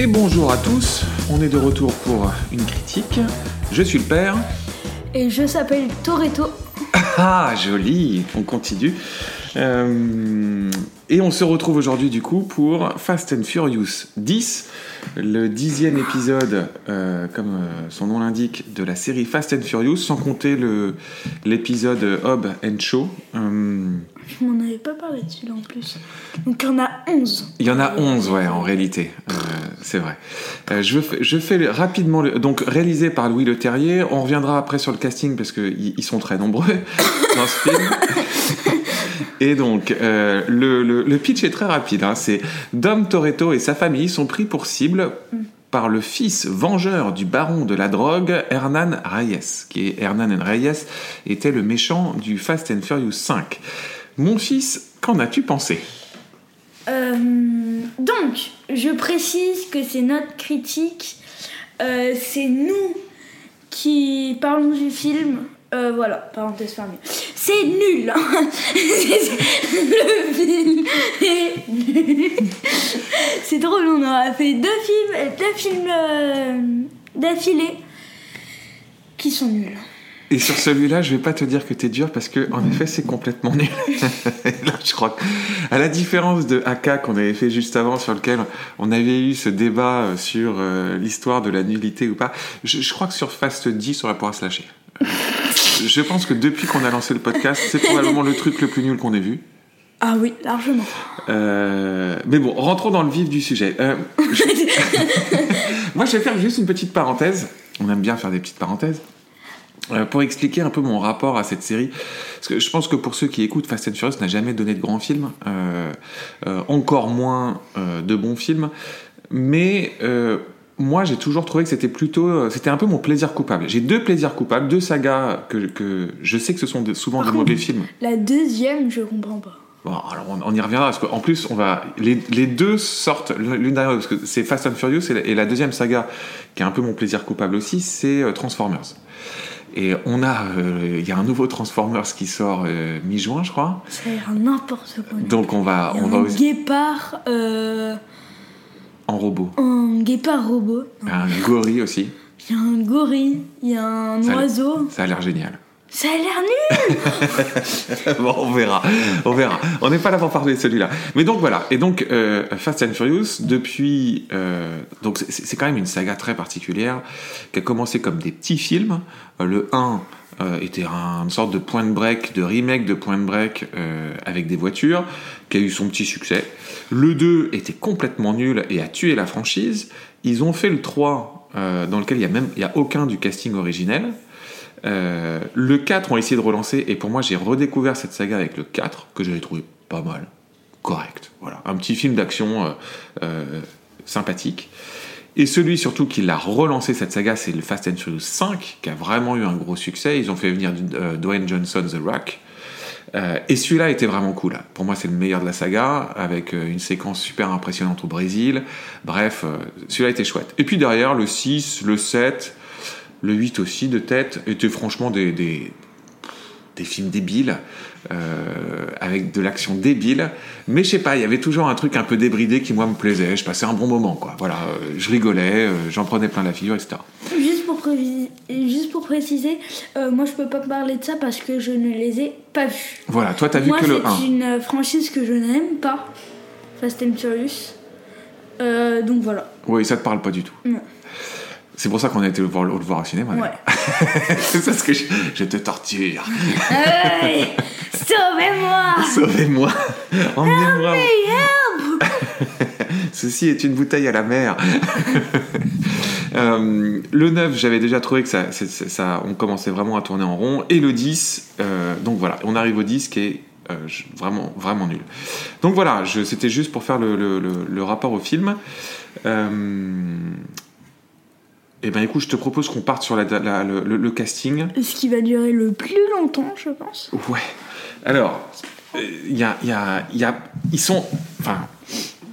Et bonjour à tous, on est de retour pour une critique. Je suis le père. Et je s'appelle Toretto. Ah, joli, on continue. Euh, et on se retrouve aujourd'hui du coup pour Fast and Furious 10, le dixième épisode, euh, comme euh, son nom l'indique, de la série Fast and Furious, sans compter l'épisode Hob and Show. Je m'en avais pas parlé dessus là en plus. Donc il y en a 11. Il y en a 11, ouais, en réalité. Euh, c'est vrai. Euh, je, fais, je fais le- rapidement. le- donc, réalisé par Louis Le Terrier. On reviendra après sur le casting parce qu'ils ils sont très nombreux dans ce film. Et donc, euh, le, le- le pitch est très rapide. hein. C'est Dom Toretto et sa famille sont pris pour cible par le fils vengeur du baron de la drogue, Hernan Reyes, qui est Hernan Reyes était le méchant du Fast and Furious 5. Mon fils, qu'en as-tu pensé? Euh, donc, je précise que c'est notre critique. Euh, c'est nous qui parlons du film. Euh, voilà, parenthèse fermée. C'est nul. hein. Le film est nul. C'est drôle, on aura fait deux films, deux films d'affilée qui sont nuls. Et sur celui-là, je vais pas te dire que t'es dur parce que, en effet, c'est complètement nul. Là, je crois que, à la différence de AK qu'on avait fait juste avant, sur lequel on avait eu ce débat euh, sur euh, l'histoire de la nullité ou pas, je, je crois que sur Fast 10, on va pouvoir se lâcher. Euh, Je pense que depuis qu'on a lancé le podcast, c'est probablement le truc le plus nul qu'on ait vu. Ah oui, largement. Euh, mais bon, rentrons dans le vif du sujet. Euh, je- Moi, je vais faire juste une petite parenthèse. On aime bien faire des petites parenthèses. Euh, pour expliquer un peu mon rapport à cette série, parce que je pense que pour ceux qui écoutent, Fast and Furious n'a jamais donné de grands films, euh, euh, encore moins euh, de bons films, mais euh, moi j'ai toujours trouvé que c'était plutôt, euh, c'était un peu mon plaisir coupable. J'ai deux plaisirs coupables, deux sagas que, que je sais que ce sont de- souvent Par de mauvais films. La deuxième, je comprends pas. Bon, alors on, on y reviendra parce qu'en plus on va les, les deux sortent l'une derrière l'autre parce que c'est Fast and Furious et la, et la deuxième saga qui est un peu mon plaisir coupable aussi c'est Transformers et on a euh, il y a un nouveau Transformers qui sort euh, mi-juin je crois Ça a l'air n'importe quoi. donc on va y a on va un aussi guépard euh, en robot un guépard robot. un gorille aussi Il y a un gorille, il y a un Ça a- oiseau. ça a l'air génial Ça a l'air nul. bon, on verra, on verra. On n'est pas là pour parler de celui-là. Mais donc voilà. Et donc euh, Fast and Furious, depuis, euh, donc c'est- quand même une saga très particulière qui a commencé comme des petits films. Euh, le 1 euh, était un- une sorte de point de break, de remake de point de break avec des voitures, qui a eu son petit succès. Le 2 était complètement nul et a tué la franchise. Ils ont fait le 3, euh, dans lequel il y a même, y a aucun du casting originel. Euh, le 4 ont essayé de relancer et pour moi j'ai redécouvert cette saga avec le 4 que j'avais trouvé pas mal, correct. Voilà, un petit film d'action euh, euh, sympathique. Et celui surtout qui l'a relancé cette saga, c'est le Fast and Furious 5 qui a vraiment eu un gros succès. Ils ont fait venir Dwayne Johnson, The Rock. Et celui-là était vraiment cool. Pour moi, c'est le meilleur de la saga, avec une séquence super impressionnante au Brésil. Bref, celui-là était chouette. Et puis derrière, le 6, le 7, le 8 aussi, de tête, étaient franchement des, des, des films débiles, euh, avec de l'action débile. Mais je sais pas, il y avait toujours un truc un peu débridé qui, moi, me plaisait. Je passais un bon moment, quoi. Voilà, euh, je rigolais, euh, j'en prenais plein la figure, etc. Juste pour, juste pour préciser, moi je peux pas parler de ça parce que je ne les ai pas vus. Voilà, toi, t'as vu moi que le 1. c'est une franchise que je n'aime pas, Fast and Furious. Donc voilà. Oui, ça te parle pas du tout. Non. C'est pour ça qu'on a été le voir, le voir au cinéma. Ouais. c'est parce que je, je te torture. Hey, Sauvez-moi Sauvez-moi. Emmenez-moi. Ceci est une bouteille à la mer. Euh, le 9, j'avais déjà trouvé que ça, ça, on commençait vraiment à tourner en rond. Et le 10, euh, donc voilà, on arrive au 10 qui est euh, je- vraiment, vraiment nul. Donc voilà, c'était juste pour faire le, le- le- le rapport au film. Euh, et ben écoute, je te propose qu'on parte sur la- la- le- casting. Ce qui va durer le plus longtemps, je pense. Ouais. Alors, il y a, y a- y a- ils sont, enfin,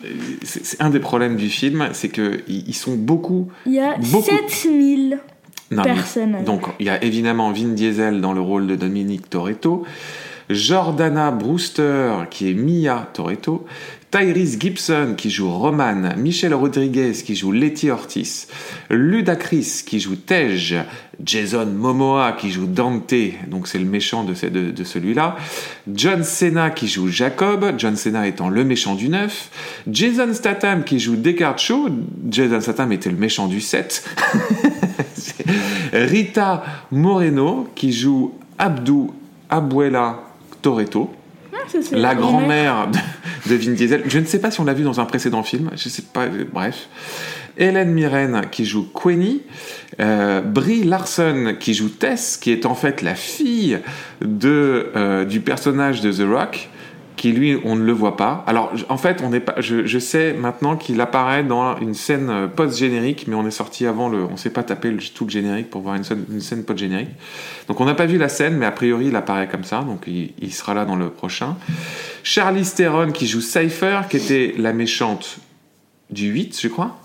euh, c'est un des problèmes du film, c'est que ils ils sont beaucoup. Il y a Beaucoup. 7000 Non, personnes. donc, il y a évidemment Vin Diesel dans le rôle de Dominique Toretto, Jordana Brewster qui est Mia Toretto, Tyrese Gibson qui joue Roman, Michel Rodriguez qui joue Letty Ortiz, Ludacris qui joue Tej, Jason Momoa qui joue Dante, donc c'est le méchant de, de, de celui-là, John Cena qui joue Jacob, John Cena étant le méchant du 9, Jason Statham qui joue Descartes Show, Jason Statham était le méchant du 7, Rita Moreno qui joue Abdou Abuela Toretto, Ah, la grand-mère. grand-mère de, de Vin Diesel. Je ne sais pas si on l'a vu dans un précédent film, je sais pas, euh, bref. Hélène Mirren qui joue Queenie, euh, Brie Larson qui joue Tess, qui est en fait la fille de, euh, du personnage de The Rock, lui, on ne le voit pas. Alors, en fait, on n'est pas, je, sais maintenant qu'il apparaît dans une scène euh, post-générique, mais on est sorti avant le, on s'est pas tapé le- tout le générique pour voir une scène, post-générique. Donc, on n'a pas vu la scène, mais a priori, il apparaît comme ça, donc il, sera là dans le prochain. Charlize Theron qui joue Cypher, qui était la méchante du 8, je crois.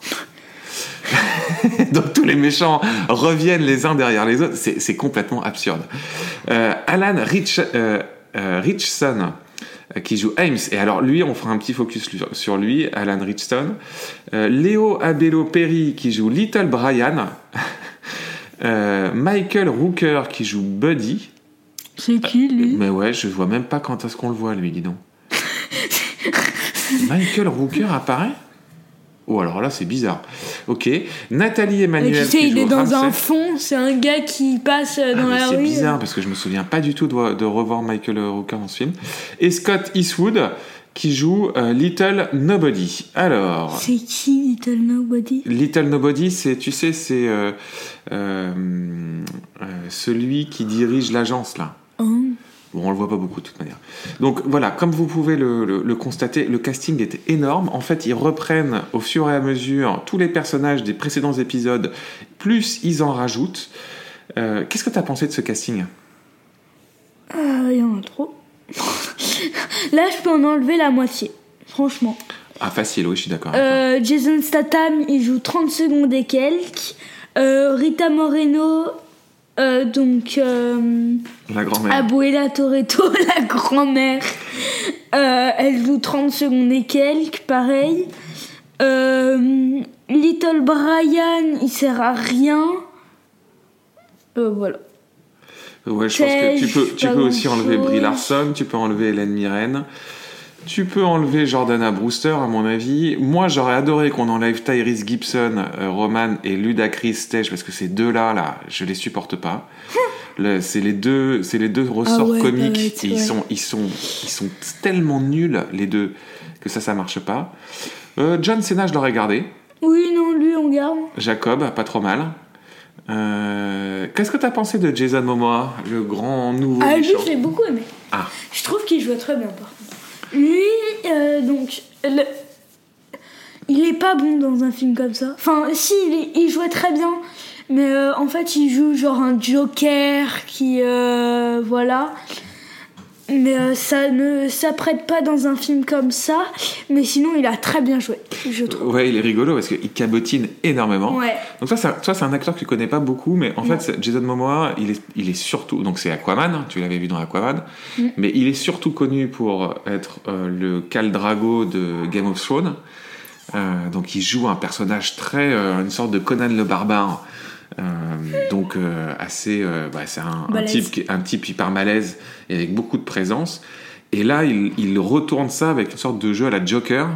Donc tous les méchants reviennent les uns derrière les autres. C'est complètement absurde. Euh, Alan Rich, euh, euh, Richson qui joue Ames. Et alors lui, on fera un petit focus sur- lui, Alan Richson. Euh, Léo Abello Perry qui joue Little Brian. Euh, Michael Rooker qui joue Buddy. C'est qui lui? Mais ouais, je vois même pas quand est-ce qu'on le voit, lui, dis donc. Michael Rooker apparaît? Oh, alors là, c'est bizarre. Ok. Nathalie Mais Emmanuel. tu sais, il est dans Ramsey. un fond, c'est un gars qui passe euh, Ah, dans la c'est rue. bizarre parce que je me souviens pas du tout de, de revoir Michael Rooker dans ce film. Et Scott Eastwood qui joue euh, Little Nobody. Alors, C'est qui Little Nobody? Little Nobody, c'est, tu sais, c'est euh, celui qui dirige l'agence là. Bon, on le voit pas beaucoup de toute manière. Donc voilà, comme vous pouvez le, le- le constater, le casting est énorme. En fait, ils reprennent au fur et à mesure tous les personnages des précédents épisodes, plus ils en rajoutent. Euh, Qu'est-ce que tu as pensé de ce casting? Ah, il y en a trop. Là, je peux en enlever la moitié. Franchement. Ah, facile, oui, je suis d'accord. Euh, Jason Statham, il joue 30 secondes et quelques. Euh, Rita Moreno, euh, donc euh. La grand-mère. Abuela Toretto, la grand-mère, euh, elle joue 30 secondes et quelques, pareil. Little Brian, il sert à rien. Voilà. Ouais, je pense que tu peux, tu peux aussi enlever. Brie Larson, tu peux enlever Hélène Mirren, tu peux enlever Jordana Brewster, à mon avis. Moi, j'aurais adoré qu'on enlève Tyrese Gibson, euh, Roman et Ludacris Tej, parce que ces deux-là, là, je les supporte pas. Le- C'est les deux, c'est les deux ressorts Ah ouais, comiques. ouais, et ils ouais. sont, ils sont, ils sont tellement nuls les deux que ça, ça marche pas. Euh, John Cena, je l'aurais gardé. Oui, non, lui, on garde. Jacob, pas trop mal. Euh, Qu'est-ce que t'as pensé de Jason Momoa, le grand nouveau Ah, lui, méchant j'ai beaucoup aimé. Ah. Je trouve qu'il joue très bien, par contre. Lui, euh, donc, le- il est pas bon dans un film comme ça. Enfin, si, il, jouait très bien, mais euh, en fait, il joue genre un Joker qui, euh, voilà. Mais euh, ça ne s'apprête pas dans un film comme ça. Mais sinon, il a très bien joué, je trouve. Ouais, il est rigolo parce qu'il cabotine énormément. Ouais. Donc toi, c'est un acteur que tu connais pas beaucoup, mais en Non. fait, Jason Momoa, il est, il est surtout, donc c'est Aquaman, tu l'avais vu dans Aquaman, Mm. mais il est surtout connu pour être euh, le Khal Drago de Game of Thrones. Euh, donc il joue un personnage très, une sorte de Conan le barbare. Euh, donc euh, assez, euh, bah, c'est un, type, un type hyper malaise et avec beaucoup de présence. Et là, il, il retourne ça avec une sorte de jeu à la Joker.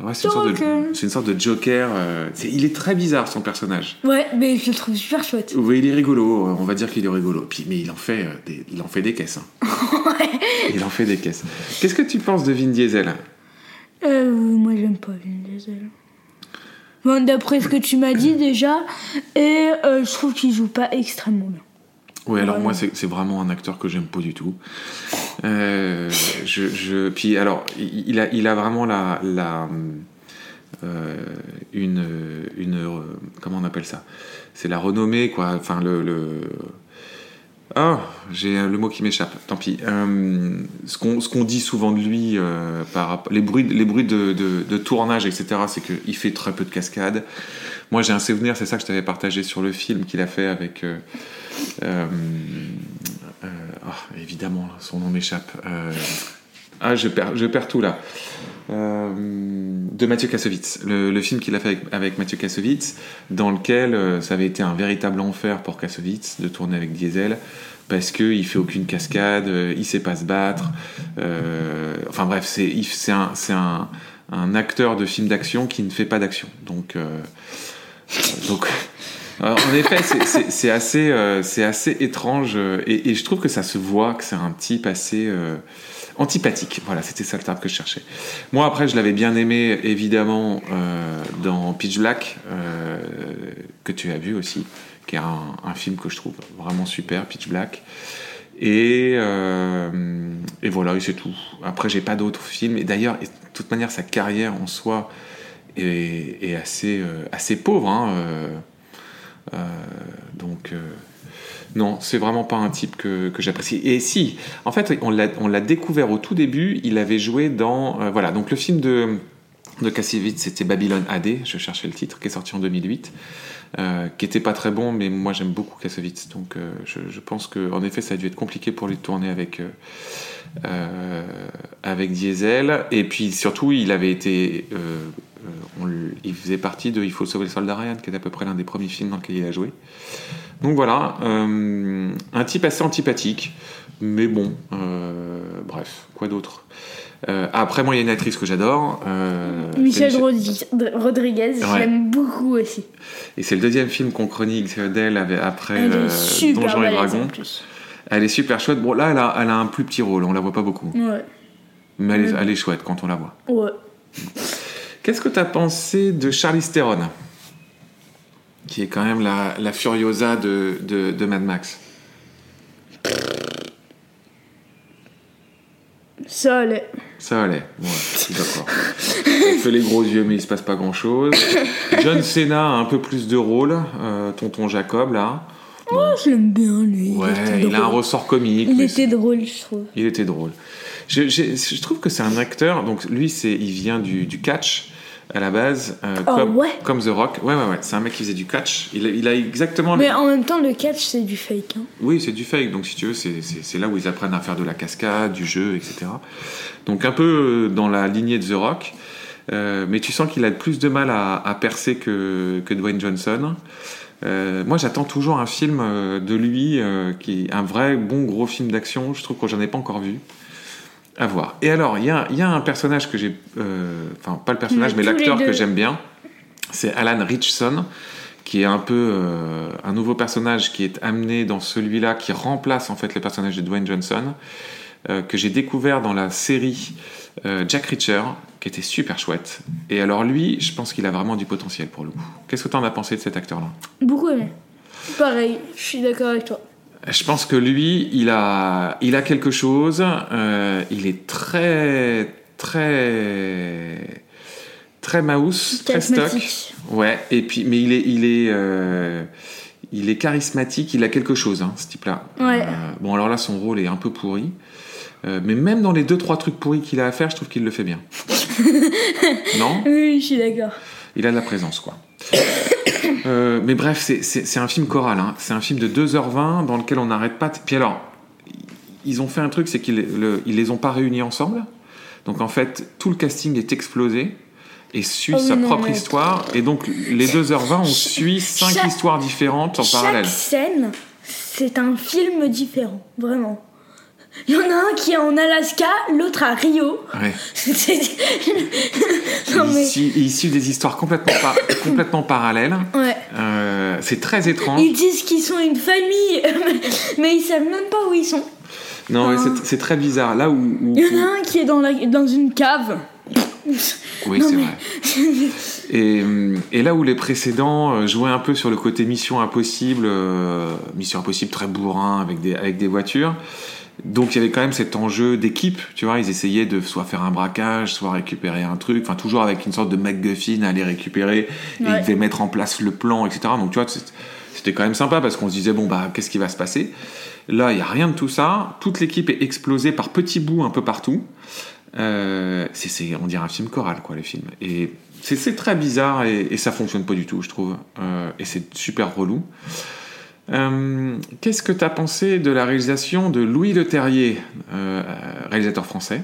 Ouais, c'est une, sorte de- Joker. c'est une sorte de Joker. euh, c'est- il est très bizarre son personnage. Ouais, mais je le trouve super chouette. Oui, il est rigolo. On va dire qu'il est rigolo. Puis, mais il en fait, des, il en fait des caisses. hein. Il en fait des caisses. Qu'est-ce que tu penses de Vin Diesel? Euh, moi j'aime pas Vin Diesel. Bon, D'après ce que tu m'as dit déjà, et euh, je trouve qu'il joue pas extrêmement bien. Oui, alors moi, c'est c'est vraiment un acteur que j'aime pas du tout. Euh, je, je, puis alors, il a, il a vraiment la, la euh, une, une, euh, comment on appelle ça? C'est la renommée, quoi. Enfin, le, le ah, j'ai le mot qui m'échappe. Tant pis. Euh, ce qu'on dit souvent de lui, euh, par les bruits, les bruits de, de, tournage, etc. C'est qu'il fait très peu de cascades. Moi, j'ai un souvenir, c'est ça que je t'avais partagé sur le film qu'il a fait avec. euh, euh, euh, ah, évidemment, son nom m'échappe. Ah, je perds, je perds tout là. Euh, de Mathieu Kassovitz, le, film qu'il a fait avec, avec Mathieu Kassovitz, dans lequel euh, ça avait été un véritable enfer pour Kassovitz de tourner avec Diesel, parce qu'il fait aucune cascade, euh, il sait pas se battre. euh, enfin bref, c'est un, un, un acteur de film d'action qui ne fait pas d'action. Donc, donc en effet, c'est- assez, c'est assez étrange et, je trouve que ça se voit que c'est un type assez antipathique. Voilà, c'était ça le terme que je cherchais. Moi, après, je l'avais bien aimé, évidemment, euh, dans Pitch Black, euh, que tu as vu aussi, qui est un, film que je trouve vraiment super, Pitch Black. Et, euh, voilà, c'est tout. Après, j'ai pas d'autres films. Et d'ailleurs, de toute manière, sa carrière en soi est, assez, pauvre. hein, donc, non, c'est vraiment pas un type que, j'apprécie. Et si, en fait, on l'a, on l'a découvert au tout début. Il avait joué dans. euh, voilà, donc le film de, de Kassovitz, c'était Babylone AD, je cherchais le titre, qui est sorti en 2008. euh, qui était pas très bon, mais moi j'aime beaucoup Kassovitz, donc euh, je, pense que en effet ça a dû être compliqué pour lui de tourner avec euh, avec Diesel, et puis surtout il avait été, on il faisait partie de Il faut sauver le soldat Ryan, qui est à peu près l'un des premiers films dans lequel il a joué. Donc voilà, un type assez antipathique, mais bon, bref, quoi d'autre? Euh, Après moi il y a une actrice que j'adore, euh, Michel Rodriguez, je Ouais. l'aime beaucoup aussi. et c'est le deuxième film qu'on chronique d'elle après Elle euh, Donjons et Dragons. Elle est super chouette. Bon, là, elle a, elle a un plus petit rôle, on la voit pas beaucoup. Ouais. Mais elle est, Ouais. elle est chouette quand on la voit. Ouais. Qu'est-ce que tu as pensé de Charlize Theron Qui est quand même la, la Furiosa de, de, de Mad Max? Ça allait. Ça allait. Ouais, je suis d'accord. Elle fait les gros yeux, mais il se passe pas grand chose. John Cena a un peu plus de rôle. euh, tonton Jacob, là. Oh, je l'aime bien lui. Ouais, il a un ressort comique. Il était drôle, je trouve. Il était drôle. Je, je- je trouve que c'est un acteur. Donc lui, c'est, il vient du, du catch à la base, euh, Oh, comme, ouais. comme The Rock. Ouais, ouais, ouais. C'est un mec qui faisait du catch. Il, a- il a exactement. le- Mais en même temps, le catch, c'est du fake. Hein. Oui, c'est du fake. Donc si tu veux, c'est, là où ils apprennent à faire de la cascade, du jeu, etc. Donc un peu euh, dans la lignée de The Rock. Euh, mais tu sens qu'il a plus de mal à, à percer que, que Dwayne Johnson. Euh, moi, j'attends toujours un film de lui, qui un vrai bon gros film d'action. Je trouve que j'en ai pas encore vu. À voir. Et alors, il y a, il y a un personnage que j'ai, euh, enfin pas le personnage, Mais mais l'acteur que j'aime bien. C'est Alan Richson, qui est un peu euh, un nouveau personnage qui est amené dans celui-là, qui remplace en fait le personnage de Dwayne Johnson, euh, que j'ai découvert dans la série Jack Reacher, qui était super chouette. Et alors lui, je pense qu'il a vraiment du potentiel pour le coup. Qu'est-ce que tu en as pensé de cet acteur-là? Beaucoup aimé. Pareil, je suis d'accord avec toi. Je pense que lui, il a, il a quelque chose. euh, il est très, très, très mouse, très stock. Ouais. Et puis, mais il est, il est, euh, il est charismatique. Il a quelque chose, hein, ce type-là. Ouais. Euh, bon, alors là, son rôle est un peu pourri. Mais même dans les deux trois trucs pourris qu'il a à faire, je trouve qu'il le fait bien. non? Oui, je suis d'accord. Il a de la présence, quoi. Euh, mais bref, c'est- un film choral. hein. C'est un film de 2h20 dans lequel on n'arrête pas. de- Puis alors, ils ont fait un truc, c'est qu'ils le- ils les ont pas réunis ensemble. Donc en fait, tout le casting est explosé et suit Oh sa non, propre mais- histoire. Et donc, les 2h20, on suit cinq Chaque- histoires différentes en parallèle. Chaque scène, c'est un film différent, vraiment. Il y en a un qui est en Alaska, l'autre à Rio. Ouais. Non mais des histoires complètement, par- complètement parallèles. ouais. Euh, c'est très étrange. Ils disent qu'ils sont une famille, mais ils savent même pas où ils sont. Non, c'est- très bizarre. Là où. où- Il y en a un qui est dans, la, dans une cave. Oui, c'est mais- vrai. Et, hum, et là où les précédents euh, jouaient un peu sur le côté Mission Impossible, euh, Mission Impossible très bourrin avec des, avec des voitures, donc il y avait quand même cet enjeu d'équipe, tu vois, ils essayaient de soit faire un braquage, soit récupérer un truc, enfin toujours avec une sorte de MacGuffin à aller récupérer, et ils devaient mettre en place le plan, etc. Donc tu vois, c'était quand même sympa parce qu'on se disait, bon, bah, qu'est-ce qui va se passer? Là, il n'y a rien de tout ça, toute l'équipe est explosée par petits bouts un peu partout. Euh, c'est, c'est- on dirait un film choral, quoi, les films. Et c'est, c'est très bizarre et, et ça fonctionne pas du tout, je trouve. Euh, et c'est super relou. Euh, qu'est-ce que tu as pensé de la réalisation de Louis Leterrier, euh, réalisateur français?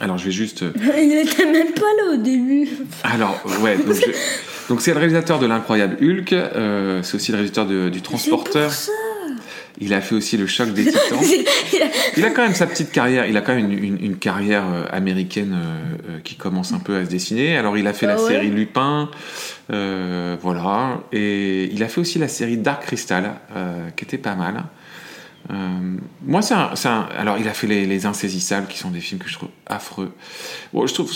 Alors, je vais juste. euh, Il était même pas là au début. Alors, ouais, donc je- donc c'est le réalisateur de l'incroyable Hulk, euh, c'est aussi le réalisateur de- du Transporteur. Il a fait aussi le choc des Titans. Il a- quand même sa petite carrière, il a quand même une, une- une carrière américaine euh, qui commence un peu à se dessiner. Alors il a fait Ah la ouais? série Lupin, euh, voilà, et il a fait aussi la série Dark Crystal, euh, qui était pas mal. Euh, moi, c'est un, Alors, il a fait les, les Insaisissables, qui sont des films que je trouve affreux. Bon, je trouve.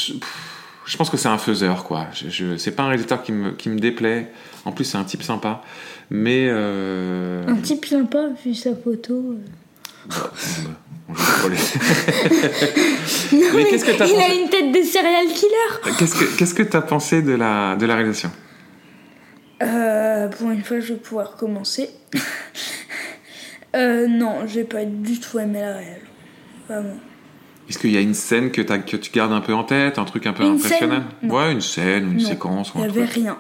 Je pense que c'est un faiseur, quoi. Je, je- c'est pas un réalisateur qui me, qui me déplaît. En plus, c'est un type sympa. Mais. Un type sympa, vu sa photo. Non, Mais qu'est-ce que t'as il a pensé une tête de serial killer. Qu'est-ce que qu'est-ce que t'as pensé de la de la réalisation? Euh, pour une fois, je vais pouvoir commencer. euh, non, j'ai pas du tout aimé la réelle. Vraiment. Est-ce qu'il y a une scène que, tu gardes un peu en tête, un truc un peu Une Non. Ouais, une scène, une Non, séquence ou Il un y avait truc. rien.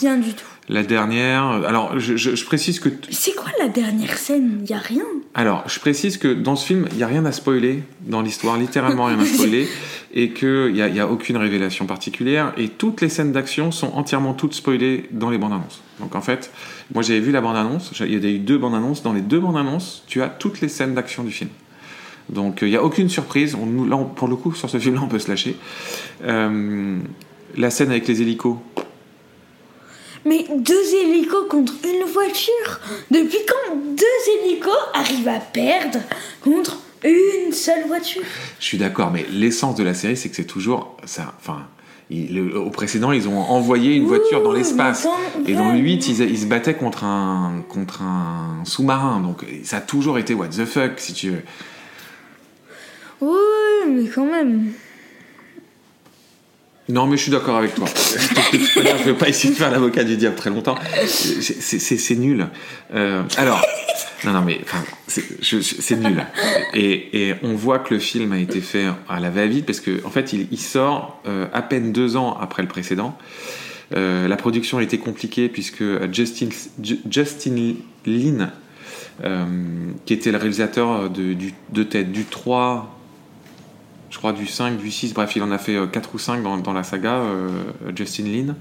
Rien du tout. La dernière. Alors, je, je- je précise que C'est quoi la dernière scène? Il y a rien. alors je précise que dans ce film, il y a rien à spoiler dans l'histoire, littéralement rien à spoiler, et que il y a, il y a aucune révélation particulière, et toutes les scènes d'action sont entièrement toutes spoilées dans les bandes annonces. Donc en fait, moi j'avais vu la bande annonce, il y a eu deux bandes annonces. Dans les deux bandes annonces, tu as toutes les scènes d'action du film. Donc euh, il n'y a aucune surprise. On, là, on- pour le coup, sur ce film-là, on peut se lâcher. Euh, la scène avec les hélicos. Mais deux hélicos contre une voiture Depuis quand deux hélicos arrivent à perdre contre une seule voiture? Je suis d'accord, mais l'essence de la série, c'est que c'est toujours ça. Enfin, il- le- au précédent, ils ont envoyé une voiture dans l'espace. Et dans le même. 8, ils, ils se battaient contre un, contre un sous-marin. Donc ça a toujours été what the fuck, si tu veux. Oui, mais quand même. Non, mais je suis d'accord avec toi. je vais pas essayer de faire l'avocat du diable très longtemps. C'est- nul. Euh, alors, non, non, mais c'est nul. Et, on voit que le film a été fait à la va-vite parce que en fait, il, sort euh, à peine deux ans après le précédent. Euh, la production été compliquée puisque Justin, Ju- Justin Lin, qui était le réalisateur de, du, de tête du 3, je crois du 5, du 6, bref, il en a fait 4 ou 5 dans, la saga, euh, Justin Lin.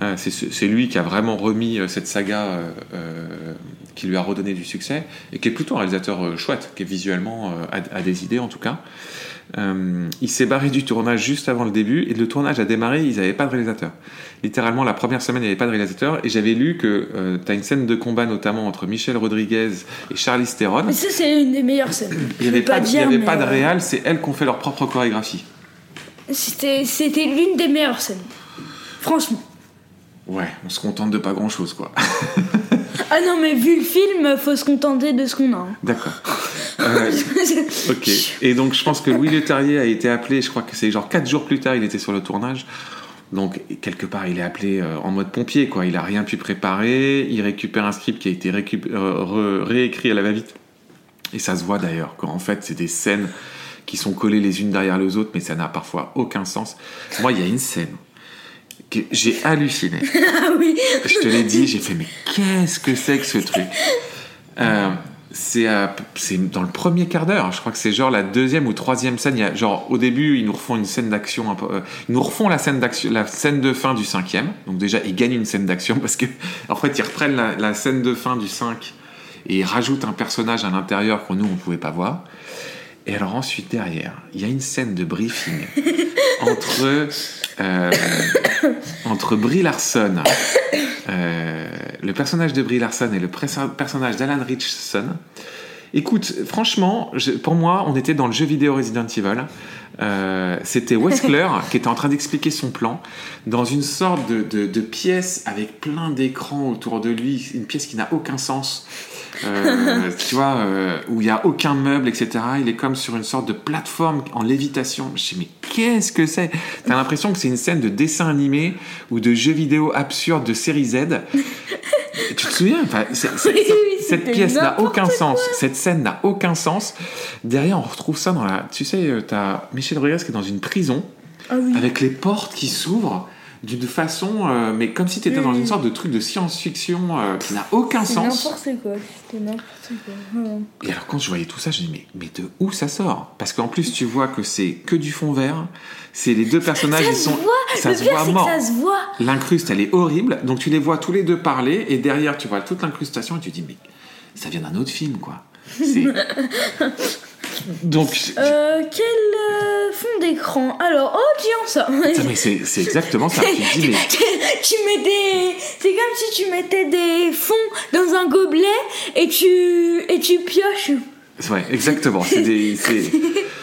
Euh, c'est ce- c'est lui qui a vraiment remis euh, cette saga, euh, euh, qui lui a redonné du succès, et qui est plutôt un réalisateur euh, chouette, qui est visuellement euh, a, a des idées en tout cas. Euh, il s'est barré du tournage juste avant le début, et le tournage a démarré, ils n'avaient pas de réalisateur. Littéralement, la première semaine, il n'y avait pas de réalisateur, et j'avais lu que tu as une scène de combat notamment entre Michel Rodriguez et Charlize Theron. Mais ça, c'est une des meilleures scènes. Il n'y avait, pas pas, de- il y dire, avait mais, pas de euh, réal, c'est elles qui ont fait leur propre chorégraphie. C'était c'était l'une des meilleures scènes. Franchement. Ouais, on se contente de pas grand chose, quoi. Ah non, mais vu le film, faut se contenter de ce qu'on a. hein. D'accord. Euh, ok. Et donc, je pense que Louis Leterrier a été appelé, je crois que c'est genre 4 jours plus tard, il était sur le tournage. Donc, quelque part, il est appelé euh, en mode pompier, quoi. Il a rien pu préparer. Il récupère un script qui a été euh, réécrit à la va-vite. Et ça se voit d'ailleurs, qu'en fait, c'est des scènes qui sont collées les unes derrière les autres, mais ça n'a parfois aucun sens. Moi, il y a une scène que j'ai halluciné. ah oui. Je te l'ai dit, j'ai fait, mais qu'est-ce que c'est que ce truc? Euh, c'est dans le premier quart d'heure, je crois que c'est genre la deuxième ou troisième scène. Il y a, genre, au début, ils nous refont une scène d'action, un euh, ils nous refont la scène, d'action, la scène de fin du cinquième. Donc, déjà, ils gagnent une scène d'action parce que, en fait, ils reprennent la, la scène de fin du 5 et ils rajoutent un personnage à l'intérieur que nous, on pouvait pas voir. Et alors, ensuite, derrière, il y a une scène de briefing entre, euh, entre Brie Larson, euh, le personnage de Brie Larson et le personnage d'Alan Richardson. Écoute, franchement, je- pour moi, on était dans le jeu vidéo Resident Evil. Euh, C'était Wesker qui était en train d'expliquer son plan dans une sorte de, de- de pièce avec plein d'écrans autour de lui, une pièce qui n'a aucun sens. Euh, tu vois, euh, où il n'y a aucun meuble, etc. Il est comme sur une sorte de plateforme en lévitation. Je dis, mais qu'est-ce que c'est? T'as l'impression que c'est une scène de dessin animé ou de jeu vidéo absurde de série Z. tu te souviens? Enfin, cette- oui, Cette c'était pièce n'a aucun sens. Cette scène n'a aucun sens. Derrière, on retrouve ça dans la. Tu sais, euh, t'as Michel Rodriguez qui est dans une prison Ah oui. avec les portes qui s'ouvrent. D'une façon, euh, mais comme si tu étais dans une sorte de truc de science-fiction euh, qui n'a aucun C'est sens. n'importe quoi. C'était n'importe quoi. Et alors quand je voyais tout ça, je me dis mais, mais de où ça sort? Parce qu'en plus tu vois que c'est que du fond vert, c'est les deux personnages, Ça ils sont, ça le se pire, voit mort. que ça se voit. L'incruste, elle est horrible, donc tu les vois tous les deux parler, et derrière tu vois toute l'incrustation, et tu te dis mais ça vient d'un autre film quoi. C'est- donc Euh, quel euh, fond d'écran Alors, oh tiens ça. mais c'est c'est exactement ça. Tu dis mais tu mets des. C'est comme si tu mettais des fonds dans un gobelet et tu et tu pioches. Ouais, exactement. C'est des, c'est-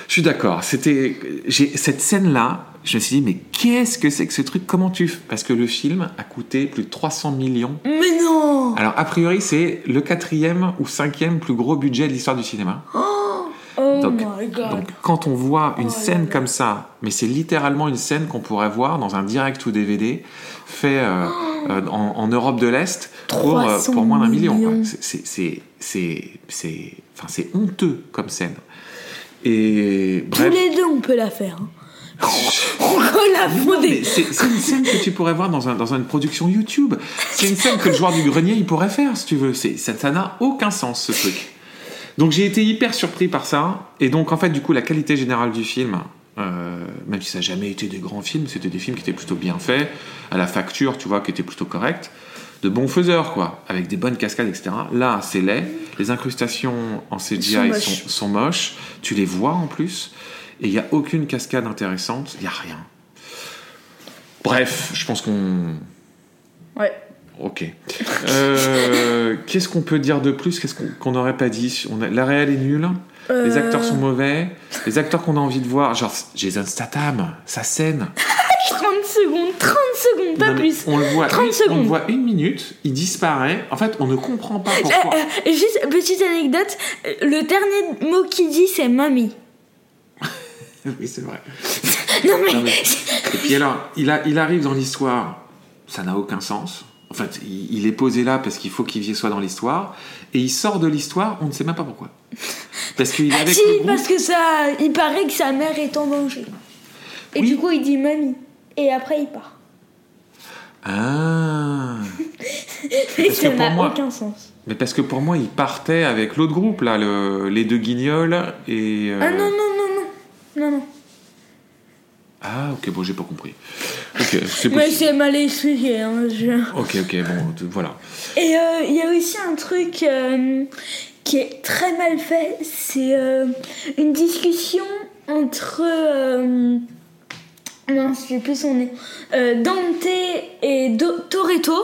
Je suis d'accord. C'était, j'ai cette scène-là. Je me suis dit, mais qu'est-ce que c'est que ce truc? Comment tu fais Parce que le film a coûté plus de 300 millions. Mais non. Alors a priori, c'est le quatrième ou cinquième plus gros budget de l'histoire du cinéma. Oh Donc, god. donc quand on voit une Oh scène comme ça, mais c'est littéralement une scène qu'on pourrait voir dans un direct ou DVD fait euh, euh, en, en Europe de l'Est pour, euh, 300 pour moins d'un million. C'est- honteux comme scène. Et Tous bref. les deux, on peut la faire. hein. c'est une scène que tu pourrais voir dans, un, dans une production YouTube. C'est une scène que le joueur du grenier il pourrait faire si tu veux. Ça n'a aucun sens ce truc. Donc j'ai été hyper surpris par ça. Et donc en fait du coup la qualité générale du film, euh, même si ça n'a jamais été des grands films, c'était des films qui étaient plutôt bien faits, à la facture tu vois qui était plutôt correcte, de bons faiseurs quoi, avec des bonnes cascades etc. Là c'est laid, les incrustations en CGI Sont sont, moches. sont moches, tu les vois en plus, et il n'y a aucune cascade intéressante, il n'y a rien. Bref, je pense qu'on Ouais. Ok. Euh, Qu'est-ce qu'on peut dire de plus Qu'est-ce qu'on n'aurait pas dit On a- La réelle est nulle. Les Euh, acteurs sont mauvais. Les acteurs qu'on a envie de voir, genre Jason Statham, sa scène. 30 secondes, 30 secondes, pas Non, plus. On le voit. 30 une, on secondes. le voit une minute. Il disparaît. En fait, on ne comprend pas Euh, pourquoi. euh, juste petite anecdote, le dernier mot qu'il dit c'est mamie. oui, c'est vrai. Non mais, Non, mais- Et puis alors, il, a, il arrive dans l'histoire. Ça n'a aucun sens. En fait, il, est posé là parce qu'il faut qu'il soit dans l'histoire. Et il sort de l'histoire. On ne sait même pas pourquoi. Parce qu'il est avec si le groupe. parce que ça, il paraît que sa mère est en danger. Et Oui. du coup il dit mamie. Et après il part. Ah. Mais Parce que ça pour n'a moi- aucun sens. Mais parce que pour moi, il partait avec l'autre groupe, là, le- les deux guignols et. euh, Ah non non non non non non. Ah, ok, bon, j'ai pas compris. Ok, c'est Mais c'est mal expliqué. Hein, je- Ok, ok, bon, voilà. Et euh, il y a aussi un truc euh, qui est très mal fait, c'est euh, une discussion entre... Euh, mince, j'ai plus son nom. Dante et Do- Toretto.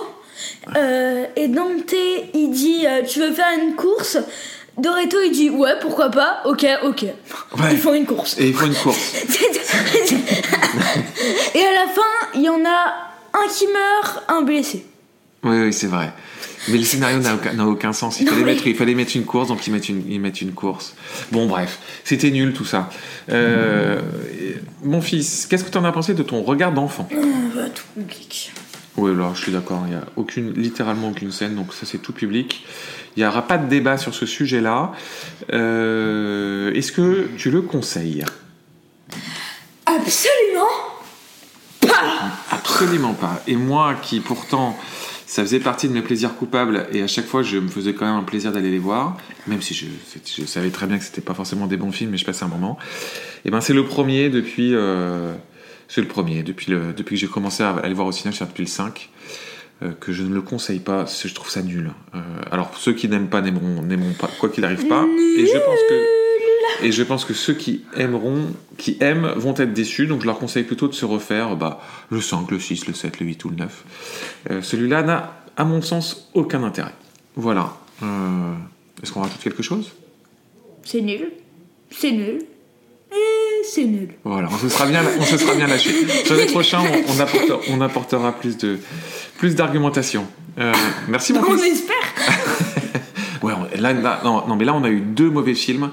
Et Dante, il dit Tu veux faire une course? Doretto, il dit Ouais, pourquoi pas? Ok, ok. Ouais. Ils font une course. Et il faut une course. et à la fin, il y en a un qui meurt, un blessé. Oui, oui, c'est vrai. Mais le scénario n'a aucun, aucun sens. Il Non, fallait, mais- mettre, il fallait mettre une course, donc ils mettent une, ils mettent une course. Bon, bref, c'était nul tout ça. Euh, mon fils, qu'est-ce que tu en as pensé de ton regard d'enfant? Ah, bah, tout public. Oui, là, je suis d'accord. Il n'y a aucune, littéralement aucune scène, donc ça, c'est tout public. Il n'y aura pas de débat sur ce sujet-là. Euh, Est-ce que tu le conseilles? Absolument pas Absolument pas. Et moi, qui pourtant, ça faisait partie de mes plaisirs coupables, et à chaque fois, je me faisais quand même un plaisir d'aller les voir, même si je, je savais très bien que c'était pas forcément des bons films, mais je passais un moment. Et ben, c'est le premier depuis. euh, c'est le premier depuis, le, depuis que j'ai commencé à aller voir au cinéma, c'est depuis le 5. euh, que je ne le conseille pas, je trouve ça nul. Euh, alors ceux qui n'aiment pas n'aimeront pas, quoi qu'il arrive pas. Et je pense que et je pense que ceux qui aimeront, qui aiment, vont être déçus. Donc je leur conseille plutôt de se refaire bah, le 5, le 6, le 7, le 8 ou le 9. Euh, Celui-là n'a, à mon sens, aucun intérêt. Voilà. Euh, Est-ce qu'on rajoute quelque chose? C'est nul. C'est nul. Et c'est nul. Voilà, on se sera bien, on se sera bien lâché. Sur les prochains, on, on apportera, on apportera plus de plus d'argumentation. Euh, merci mon On espère. Ouais, là, là- non, non, mais là on a eu deux mauvais films.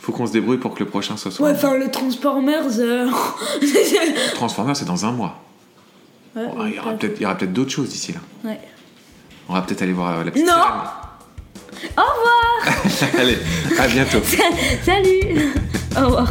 Faut qu'on se débrouille pour que le prochain soit soit. Ouais, enfin, le Transformers. euh, Transformers, c'est dans un mois. ouais, il y aura peut-être, d'autres choses d'ici là. Ouais. On va peut-être aller voir euh, la petite. Non. sirène. Au revoir Allez, à bientôt. Salut Au revoir